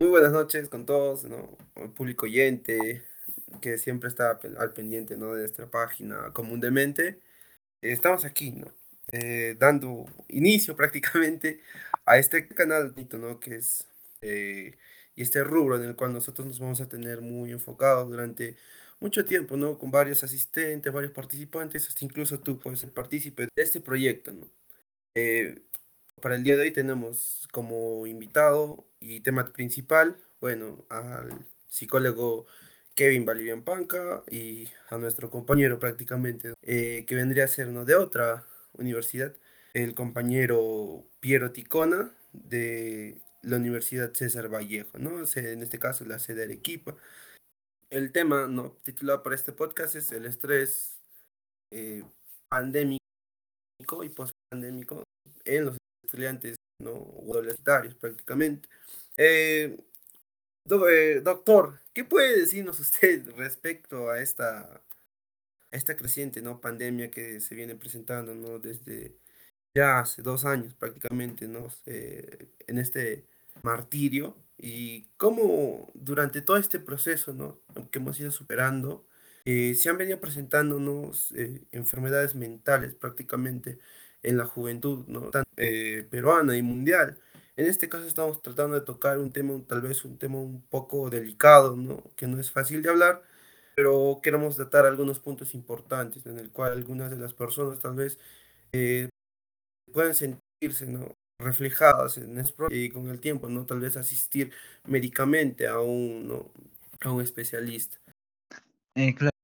Muy buenas noches con todos, ¿no? El público oyente que siempre está al pendiente, ¿no? De nuestra página común de mente. Estamos aquí, ¿no? Eh, dando inicio prácticamente a este canal, ¿no? Que es, eh, y este rubro en el cual nosotros nos vamos a tener muy enfocados durante mucho tiempo, ¿no? Con varios asistentes, varios participantes, hasta incluso tú puedes ser partícipe de este proyecto, ¿no? Eh, para el día de hoy tenemos como invitado y tema principal, bueno, al psicólogo Kevin Valivian Panca y a nuestro compañero prácticamente, eh, que vendría a ser de otra universidad, el compañero Piero Ticona de la Universidad César Vallejo, ¿no? En este caso la sede de Arequipa. El tema ¿no? titulado para este podcast es el estrés eh, pandémico y post-pandémico en los estudiantes ¿no? universitarios prácticamente. Eh, eh, doctor, ¿qué puede decirnos usted respecto a esta, esta creciente ¿no? pandemia que se viene presentando ¿no? desde ya hace dos años prácticamente ¿no? Eh, en este martirio y cómo durante todo este proceso ¿no? que hemos ido superando, eh, se han venido presentándonos eh, enfermedades mentales prácticamente en la juventud ¿no? Eh, peruana y mundial. En este caso estamos tratando de tocar un tema, tal vez un tema un poco delicado, ¿no? Que no es fácil de hablar, pero queremos tratar algunos puntos importantes en el cual algunas de las personas tal vez eh, pueden sentirse, ¿no? reflejadas en eso y con el tiempo, ¿no? Tal vez asistir médicamente a un, ¿no? a un especialista. Eh, claro,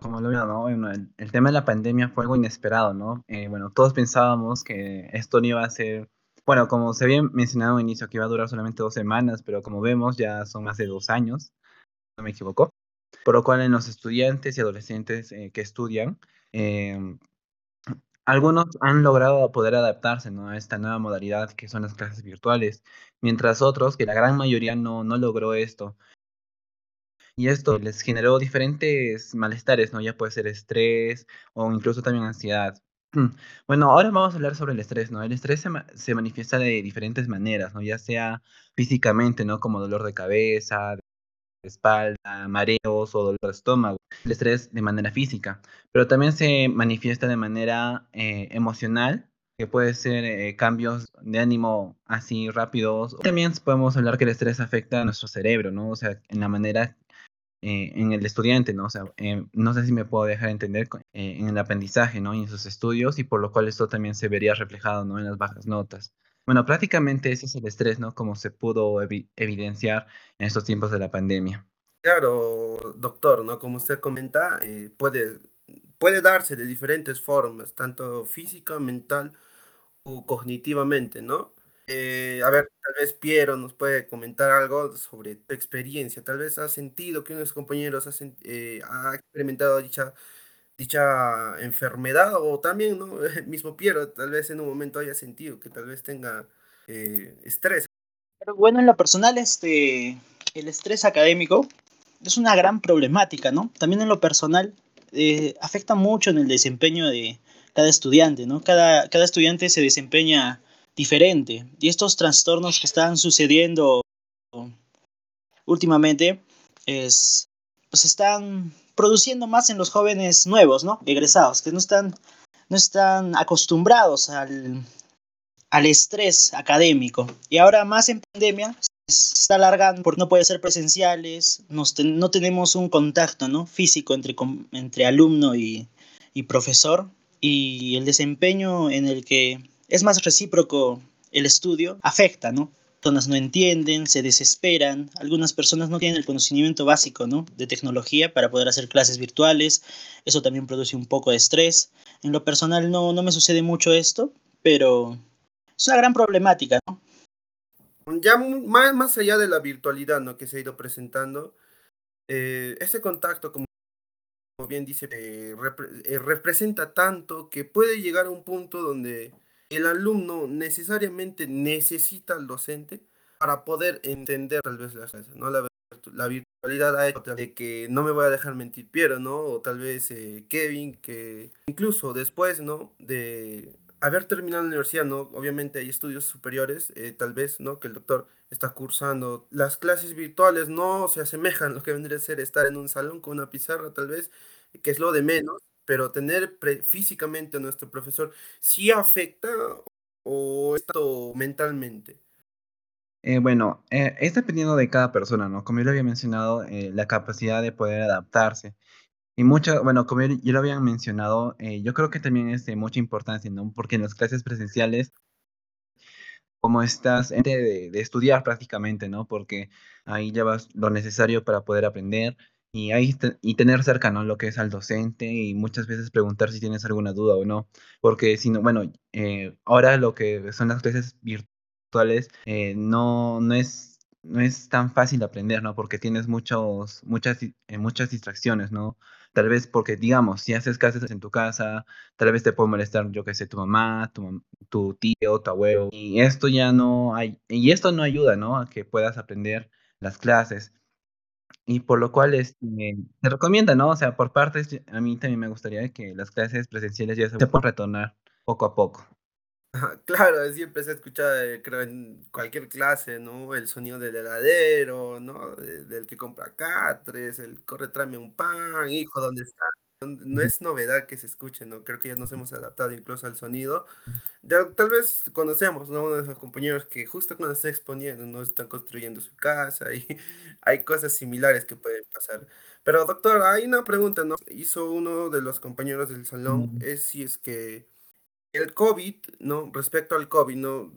como lo veo, ¿no? Bueno, el, el tema de la pandemia fue algo inesperado, ¿no? Eh, bueno, todos pensábamos que esto no iba a ser, bueno, como se había mencionado al inicio, que iba a durar solamente dos semanas, pero como vemos ya son más de dos años, no me equivoco, por lo cual en los estudiantes y adolescentes eh, que estudian, eh, algunos han logrado poder adaptarse, ¿no? a esta nueva modalidad que son las clases virtuales, mientras otros, que la gran mayoría no, no logró esto. Y esto les generó diferentes malestares, ¿no? Ya puede ser estrés o incluso también ansiedad. Bueno, ahora vamos a hablar sobre el estrés, ¿no? El estrés se, ma- se manifiesta de diferentes maneras, ¿no? Ya sea físicamente, ¿no? Como dolor de cabeza, de espalda, mareos o dolor de estómago. El estrés de manera física, pero también se manifiesta de manera eh, emocional, que puede ser eh, cambios de ánimo así rápidos. También podemos hablar que el estrés afecta a nuestro cerebro, ¿no? O sea, en la manera eh, en el estudiante, ¿no? O sea, eh, no sé si me puedo dejar entender eh, en el aprendizaje, ¿no? Y en sus estudios, y por lo cual esto también se vería reflejado, ¿no? En las bajas notas. Bueno, prácticamente ese es el estrés, ¿no? Como se pudo evi evidenciar en estos tiempos de la pandemia. Claro, doctor, ¿no? Como usted comenta, puede, puede darse de diferentes formas, tanto física, mental o cognitivamente, ¿no? Eh, a ver, tal vez Piero nos puede comentar algo sobre tu experiencia. Tal vez has sentido que unos compañeros hacen, eh, ha experimentado dicha, dicha enfermedad o también, ¿no? El mismo Piero, tal vez en un momento haya sentido que tal vez tenga eh, estrés. Pero bueno, en lo personal, este, el estrés académico es una gran problemática, ¿no? También en lo personal afecta mucho en el desempeño de cada estudiante, ¿no? Cada, cada estudiante se desempeña diferente y estos trastornos que están sucediendo últimamente es, pues están produciendo más en los jóvenes nuevos, ¿no? Egresados, que no están, no están acostumbrados al, al estrés académico. Y ahora más en pandemia se está alargando porque no puede ser presenciales, no tenemos un contacto ¿no? físico entre, entre alumno y, y profesor y el desempeño en el que es más recíproco el estudio afecta, ¿no? Personas no entienden, se desesperan, algunas personas no tienen el conocimiento básico ¿no? de tecnología para poder hacer clases virtuales, eso también produce un poco de estrés. En lo personal no, no me sucede mucho esto, pero es una gran problemática, ¿no? Ya más, más allá de la virtualidad ¿no? que se ha ido presentando, eh, ese contacto, como bien dice, eh, eh, representa tanto que puede llegar a un punto donde el alumno necesariamente necesita al docente para poder entender tal vez ¿no? La, virtualidad ha de que no me voy a dejar mentir Piero, ¿no? O tal vez eh, Kevin, que incluso después, ¿no? De haber terminado la universidad, ¿no? Obviamente hay estudios superiores, eh, tal vez, ¿no? Que el doctor está cursando. Las clases virtuales no se asemejan a lo que vendría a ser estar en un salón con una pizarra, tal vez, que es lo de menos, pero tener físicamente a nuestro profesor sí afecta o esto mentalmente. Eh, bueno, eh, es dependiendo de cada persona, ¿no? Como yo lo había mencionado, eh, la capacidad de poder adaptarse. Y mucho, bueno, como yo, lo había mencionado, eh, yo creo que también es de mucha importancia, ¿no? Porque en las clases presenciales como estás de, de estudiar prácticamente, ¿no? Porque ahí llevas lo necesario para poder aprender y ahí y tener cerca, ¿no? Lo que es al docente y muchas veces preguntar si tienes alguna duda o no, porque si no, bueno, eh, ahora lo que son las clases virtuales eh, no, no es no es tan fácil aprender, ¿no? Porque tienes muchos, muchas, eh, muchas distracciones, ¿no? Tal vez porque, digamos, si haces clases en tu casa, tal vez te puede molestar, yo qué sé, tu mamá, tu, tu tío, tu abuelo, y esto ya no hay, y esto no ayuda, ¿no? A que puedas aprender las clases, y por lo cual este, se recomienda, ¿no? O sea, por partes, a mí también me gustaría que las clases presenciales ya se puedan retornar poco a poco. Claro, siempre se escucha, eh, creo, en cualquier clase, ¿no? El sonido del heladero, ¿no? De- del que compra catres, el corre, tráeme un pan, hijo, ¿dónde está? No es novedad que se escuche, ¿no? Creo que ya nos hemos adaptado incluso al sonido. Ya, tal vez conocemos, ¿no? Uno de esos compañeros que justo cuando está exponiendo, ¿no? Están construyendo su casa y hay cosas similares que pueden pasar. Pero, doctor, hay una pregunta, ¿no? Hizo uno de los compañeros del salón, es si es que el COVID, ¿no? Respecto al COVID, no,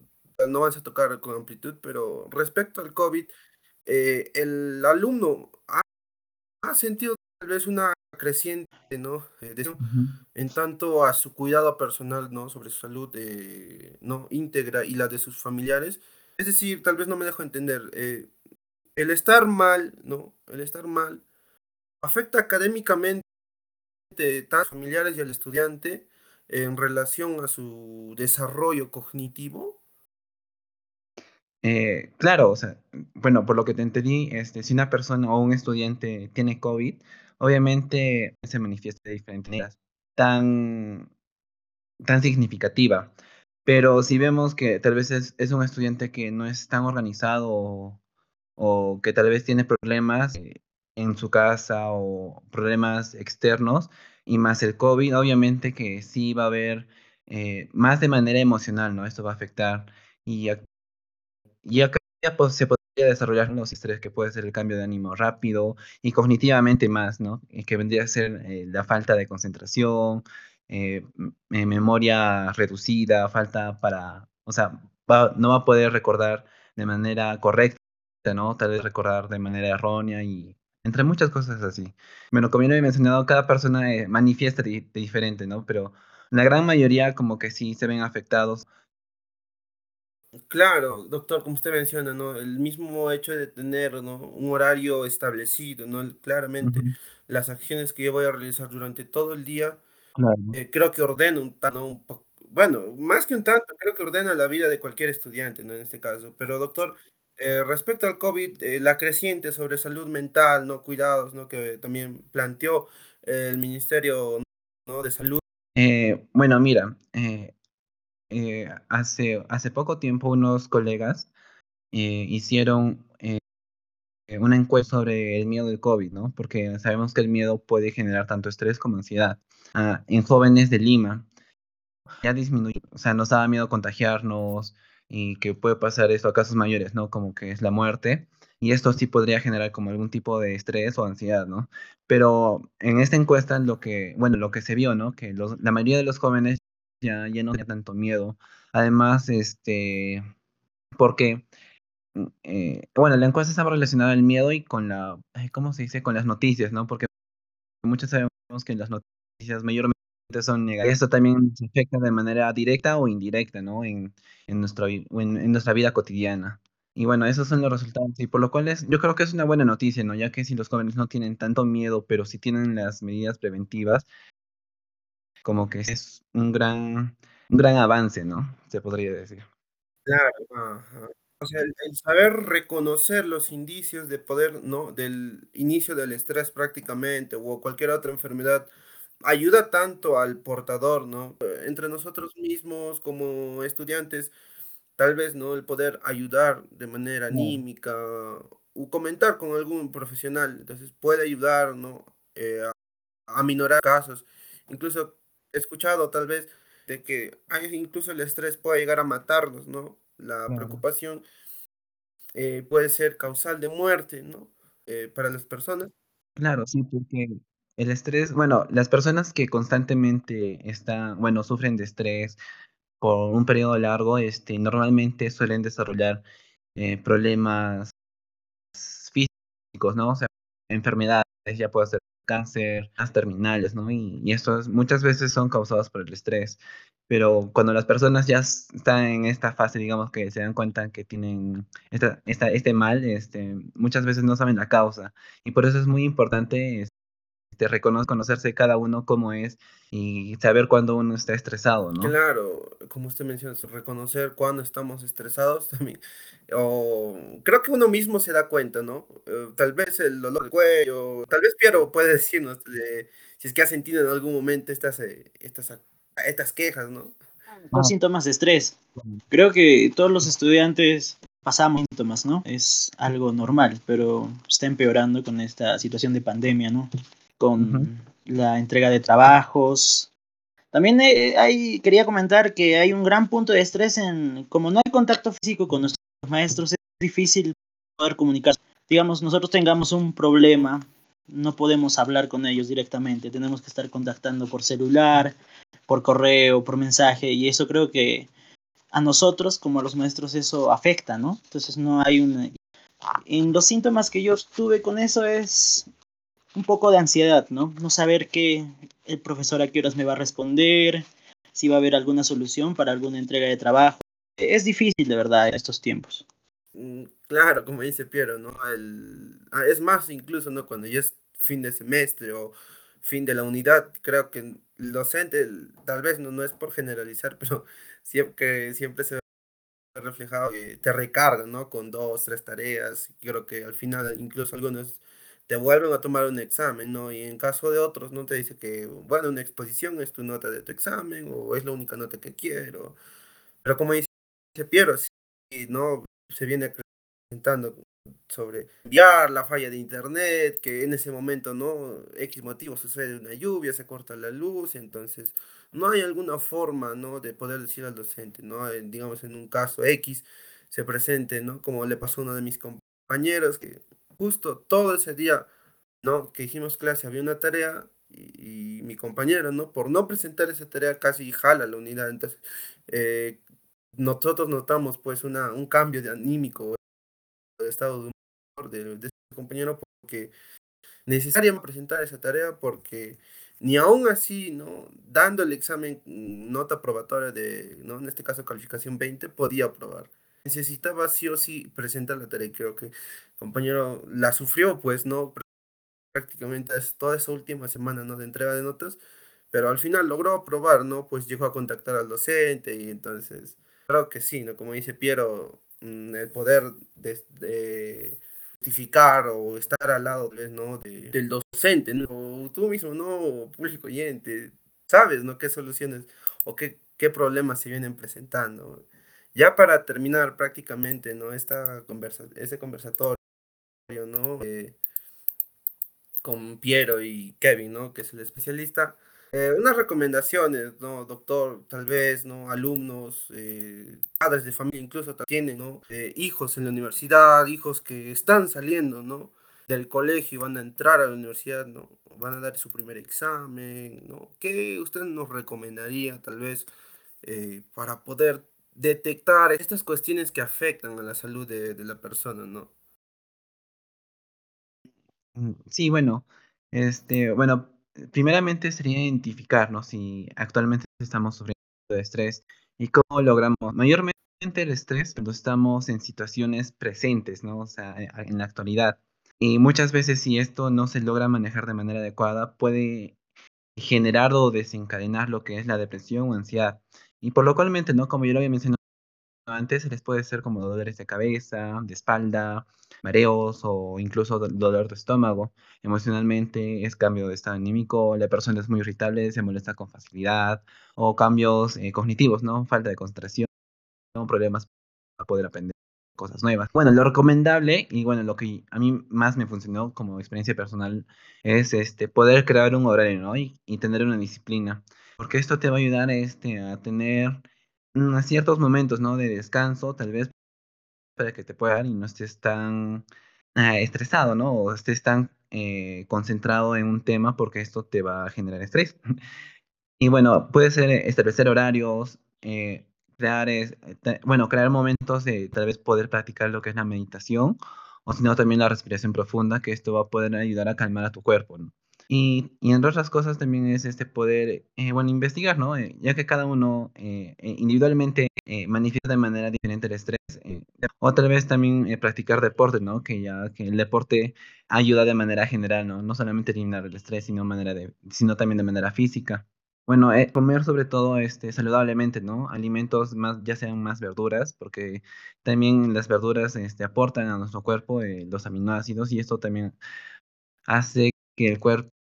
no vas a tocar con amplitud, pero respecto al COVID, eh, el alumno ha, ha sentido tal vez una creciente, ¿no? Eh, de- en tanto a su cuidado personal, ¿no? Sobre su salud, eh, ¿no? íntegra y la de sus familiares. Es decir, tal vez no me dejo entender, eh, el estar mal, ¿no? El estar mal afecta académicamente tanto a los familiares y al estudiante en relación a su desarrollo cognitivo. Eh, claro, o sea, bueno, por lo que te entendí, este, si una persona o un estudiante tiene COVID, obviamente se manifiesta de diferentes maneras, tan, tan significativa. Pero si vemos que tal vez es, es un estudiante que no es tan organizado o, que tal vez tiene problemas eh, en su casa o problemas externos y más el COVID, obviamente que sí va a haber eh, más de manera emocional, ¿no? Esto va a afectar. Y ya, pues, se podría desarrollar los estrés, que puede ser el cambio de ánimo rápido y cognitivamente más, ¿no? Que vendría a ser eh, la falta de concentración, eh, memoria reducida, falta para, o sea, no va a poder recordar de manera correcta, ¿no? Tal vez recordar de manera errónea y entre muchas cosas así. Bueno, como ya he mencionado, cada persona eh, manifiesta di- diferente, ¿no? Pero la gran mayoría como que sí se ven afectados. Claro, doctor, como usted menciona, ¿no? El mismo hecho de tener, ¿no? Un horario establecido, ¿no? Claramente, las acciones que yo voy a realizar durante todo el día, Claro. eh, creo que ordena un tanto, un bueno, más que un tanto, creo que ordena la vida de cualquier estudiante, ¿no? En este caso. Pero, doctor, eh, respecto al COVID, eh, la creciente sobre salud mental, ¿no? Cuidados, ¿no? Que también planteó el Ministerio, ¿no? de Salud. Eh, bueno, mira, eh, hace, hace poco tiempo unos colegas eh, hicieron eh, una encuesta sobre el miedo del COVID, ¿no? Porque sabemos que el miedo puede generar tanto estrés como ansiedad. Ah, en jóvenes de Lima ya disminuyó, o sea, nos daba miedo contagiarnos y que puede pasar esto a casos mayores, ¿no? Como que es la muerte. Y esto sí podría generar como algún tipo de estrés o ansiedad, ¿no? Pero en esta encuesta lo que, bueno, lo que se vio, ¿no? Que los, la mayoría de los jóvenes ya, ya no tenía tanto miedo. Además, este, porque, eh, bueno, la encuesta estaba relacionada al miedo y con la, ¿cómo se dice? Con las noticias, ¿no? Porque muchos sabemos que las noticias mayormente son negativas. Esto también se afecta de manera directa o indirecta, ¿no? En, en, nuestra, vi- o en, en nuestra vida cotidiana. Y bueno, esos son los resultados. Y por lo cual es, yo creo que es una buena noticia, ¿no? Ya que si los jóvenes no tienen tanto miedo, pero sí tienen las medidas preventivas, como que es un gran, un gran avance, ¿no? Se podría decir. Claro, ajá. O sea, el, el saber reconocer los indicios de poder, ¿no? Del inicio del estrés prácticamente o cualquier otra enfermedad ayuda tanto al portador, ¿no? Entre nosotros mismos como estudiantes, tal vez, ¿no? El poder ayudar de manera anímica o comentar con algún profesional, entonces puede ayudar, ¿no? Eh, a, minorar casos. Incluso escuchado tal vez de que hay, incluso el estrés puede llegar a matarnos, ¿no? La preocupación eh, puede ser causal de muerte, ¿no? Eh, para las personas. Claro, sí, porque el estrés, bueno, las personas que constantemente están, bueno, sufren de estrés por un periodo largo, este, normalmente suelen desarrollar eh, problemas físicos, ¿no? O sea, enfermedades, ya puede ser cáncer, las terminales, ¿no? Y, y estos muchas veces son causados por el estrés. Pero cuando las personas ya están en esta fase, digamos que se dan cuenta que tienen este mal, este, muchas veces no saben la causa. Y por eso es muy importante este, reconocerse cada uno cómo es y saber cuándo uno está estresado, ¿no? Claro, como usted menciona, reconocer cuándo estamos estresados también. O creo que uno mismo se da cuenta, ¿no? Eh, tal vez el dolor del cuello, tal vez Piero puede decirnos si es que ha sentido en algún momento estas, eh, estas estas quejas, ¿no? Son síntomas de estrés. Creo que todos los estudiantes pasamos síntomas, ¿no? Es algo normal, pero está empeorando con esta situación de pandemia, ¿no? Con la entrega de trabajos. También eh, hay, quería comentar que hay un gran punto de estrés en, como no hay contacto físico con nuestros maestros, es difícil poder comunicar. Digamos, nosotros tengamos un problema, no podemos hablar con ellos directamente, tenemos que estar contactando por celular, por correo, por mensaje, y eso creo que a nosotros como a los maestros eso afecta, ¿no? Entonces no hay una... En los síntomas que yo tuve con eso es un poco de ansiedad, ¿no? No saber qué el profesor a qué horas me va a responder, si va a haber alguna solución para alguna entrega de trabajo. Es difícil, de verdad, en estos tiempos. Mm, claro, como dice Piero, ¿no? El, ah, es más, incluso, ¿no? Cuando ya es fin de semestre o fin de la unidad, creo que el docente, tal vez no, no es por generalizar, pero siempre, siempre se ve reflejado que te recarga, ¿no? Con dos, tres tareas. Creo que al final incluso algunos te vuelven a tomar un examen, ¿no? Y en caso de otros, ¿no? Te dice que, bueno, una exposición es tu nota de tu examen o es la única nota que quiero. Pero como dice Piero, sí, ¿no? Se viene presentando sobre enviar la falla de internet, que en ese momento, ¿no? X motivo sucede una lluvia, se corta la luz, entonces no hay alguna forma, ¿no? De poder decir al docente, ¿no? digamos, en un caso X se presente, ¿no? Como le pasó a uno de mis compañeros, que justo todo ese día, ¿no? Que hicimos clase, había una tarea y, mi compañero, ¿no? Por no presentar esa tarea casi jala la unidad, entonces eh, nosotros notamos pues una, un cambio de anímico de estado de humor de, de este compañero porque necesariamente presentar esa tarea porque ni aún así, ¿no? Dando el examen nota probatoria de, ¿no? En este caso calificación 20, podía aprobar. Necesitaba sí o sí presentar la tarea creo que compañero la sufrió, pues, ¿no? Prácticamente toda esa última semana, ¿no? De entrega de notas, pero al final logró aprobar, ¿no? Pues llegó a contactar al docente y entonces, creo que sí, ¿no? Como dice Piero, Mm, el poder de, justificar o estar al lado ¿no? del docente, o tú mismo, ¿no? Público oyente, sabes, ¿no? ¿Qué soluciones o qué, qué problemas se vienen presentando? Ya para terminar prácticamente, ¿no? Esta conversa, ese conversatorio, ¿no? Eh, con Piero y Kevin, ¿no? Que es el especialista eh, unas recomendaciones, ¿no? Doctor, tal vez, ¿no? Alumnos, eh, padres de familia, incluso tienen, ¿no? Hijos en la universidad, hijos que están saliendo, ¿no? Del colegio y van a entrar a la universidad, ¿no? Van a dar su primer examen, ¿no? ¿Qué usted nos recomendaría, tal vez, para poder detectar estas cuestiones que afectan a la salud de, la persona, ¿no? Mm, sí, bueno, este, bueno, primeramente sería identificarnos si actualmente estamos sufriendo de estrés y cómo logramos mayormente el estrés cuando estamos en situaciones presentes, ¿no? O sea, eh, en la actualidad. Y muchas veces si esto no se logra manejar de manera adecuada, puede generar o desencadenar lo que es la depresión o ansiedad. Y por lo cualmente, ¿no? Como yo lo había mencionado antes, les puede ser como dolores de cabeza, de espalda, mareos o incluso dolor de estómago. Emocionalmente es cambio de estado anímico, la persona es muy irritable, se molesta con facilidad, o cambios eh, cognitivos, ¿no? Falta de concentración, problemas para poder aprender cosas nuevas. Bueno, lo recomendable y bueno, lo que a mí más me funcionó como experiencia personal es este, poder crear un horario, ¿no? Y, tener una disciplina, porque esto te va a ayudar este, a tener mm, ciertos momentos, ¿no? De descanso, tal vez para que te puedan y no estés tan ah, estresado, ¿no? O estés tan eh, concentrado en un tema porque esto te va a generar estrés. y bueno, puede ser establecer horarios, eh, crear, es, bueno, crear momentos de tal vez poder practicar lo que es la meditación o si no también la respiración profunda, que esto va a poder ayudar a calmar a tu cuerpo, ¿no? Y, y, entre otras cosas también es este poder, eh, bueno, investigar, ¿no? Eh, ya que cada uno eh, individualmente manifiesta de manera diferente el estrés. o tal vez también practicar deporte, ¿no? Que ya que el deporte ayuda de manera general, ¿no? No solamente eliminar el estrés, sino, manera sino también de manera física. Bueno, comer sobre todo este, saludablemente, ¿no? Alimentos más, ya sean más verduras, porque también las verduras este, aportan a nuestro cuerpo los aminoácidos y esto también hace que el cuerpo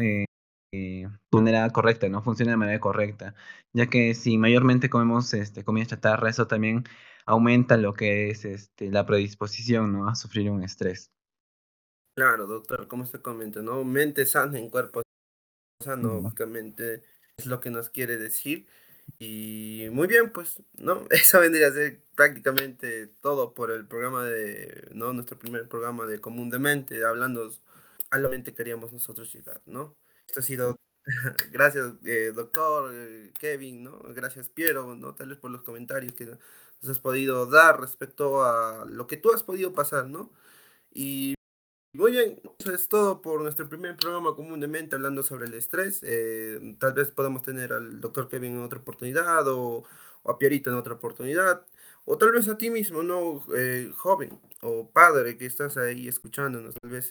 eh, eh, de manera correcta, ¿no? Funciona de manera correcta, ya que si mayormente comemos este, comida chatarra, eso también aumenta lo que es este, la predisposición, ¿no? A sufrir un estrés. Claro, doctor, como usted comenta, ¿no? Mente sana en cuerpo sano, básicamente es lo que nos quiere decir. Y muy bien, pues, ¿no? Eso vendría a ser prácticamente todo por el programa de, ¿no? Nuestro primer programa de Común de Mente, hablando a lo que queríamos nosotros llegar, ¿no? Esto ha sido, gracias, eh, doctor eh, Kevin, ¿no? Gracias, Piero, ¿no? Tal vez por los comentarios que nos has podido dar respecto a lo que tú has podido pasar, ¿no? Y muy bien, eso es todo por nuestro primer programa comúnmente hablando sobre el estrés. Eh, tal vez podamos tener al doctor Kevin en otra oportunidad o, a Pierito en otra oportunidad. O tal vez a ti mismo, ¿no? joven o padre que estás ahí escuchándonos. Tal vez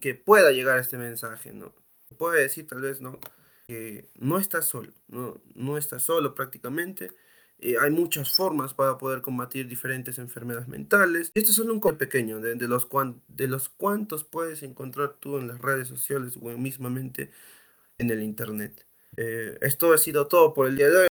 que pueda llegar este mensaje, ¿no? Puede decir tal vez, ¿no? Que no estás solo, ¿no? No estás solo prácticamente. Eh, hay muchas formas para poder combatir diferentes enfermedades mentales. Este es solo un pequeño de, los de los cuantos puedes encontrar tú en las redes sociales o mismamente en el internet. Eh, esto ha sido todo por el día de hoy.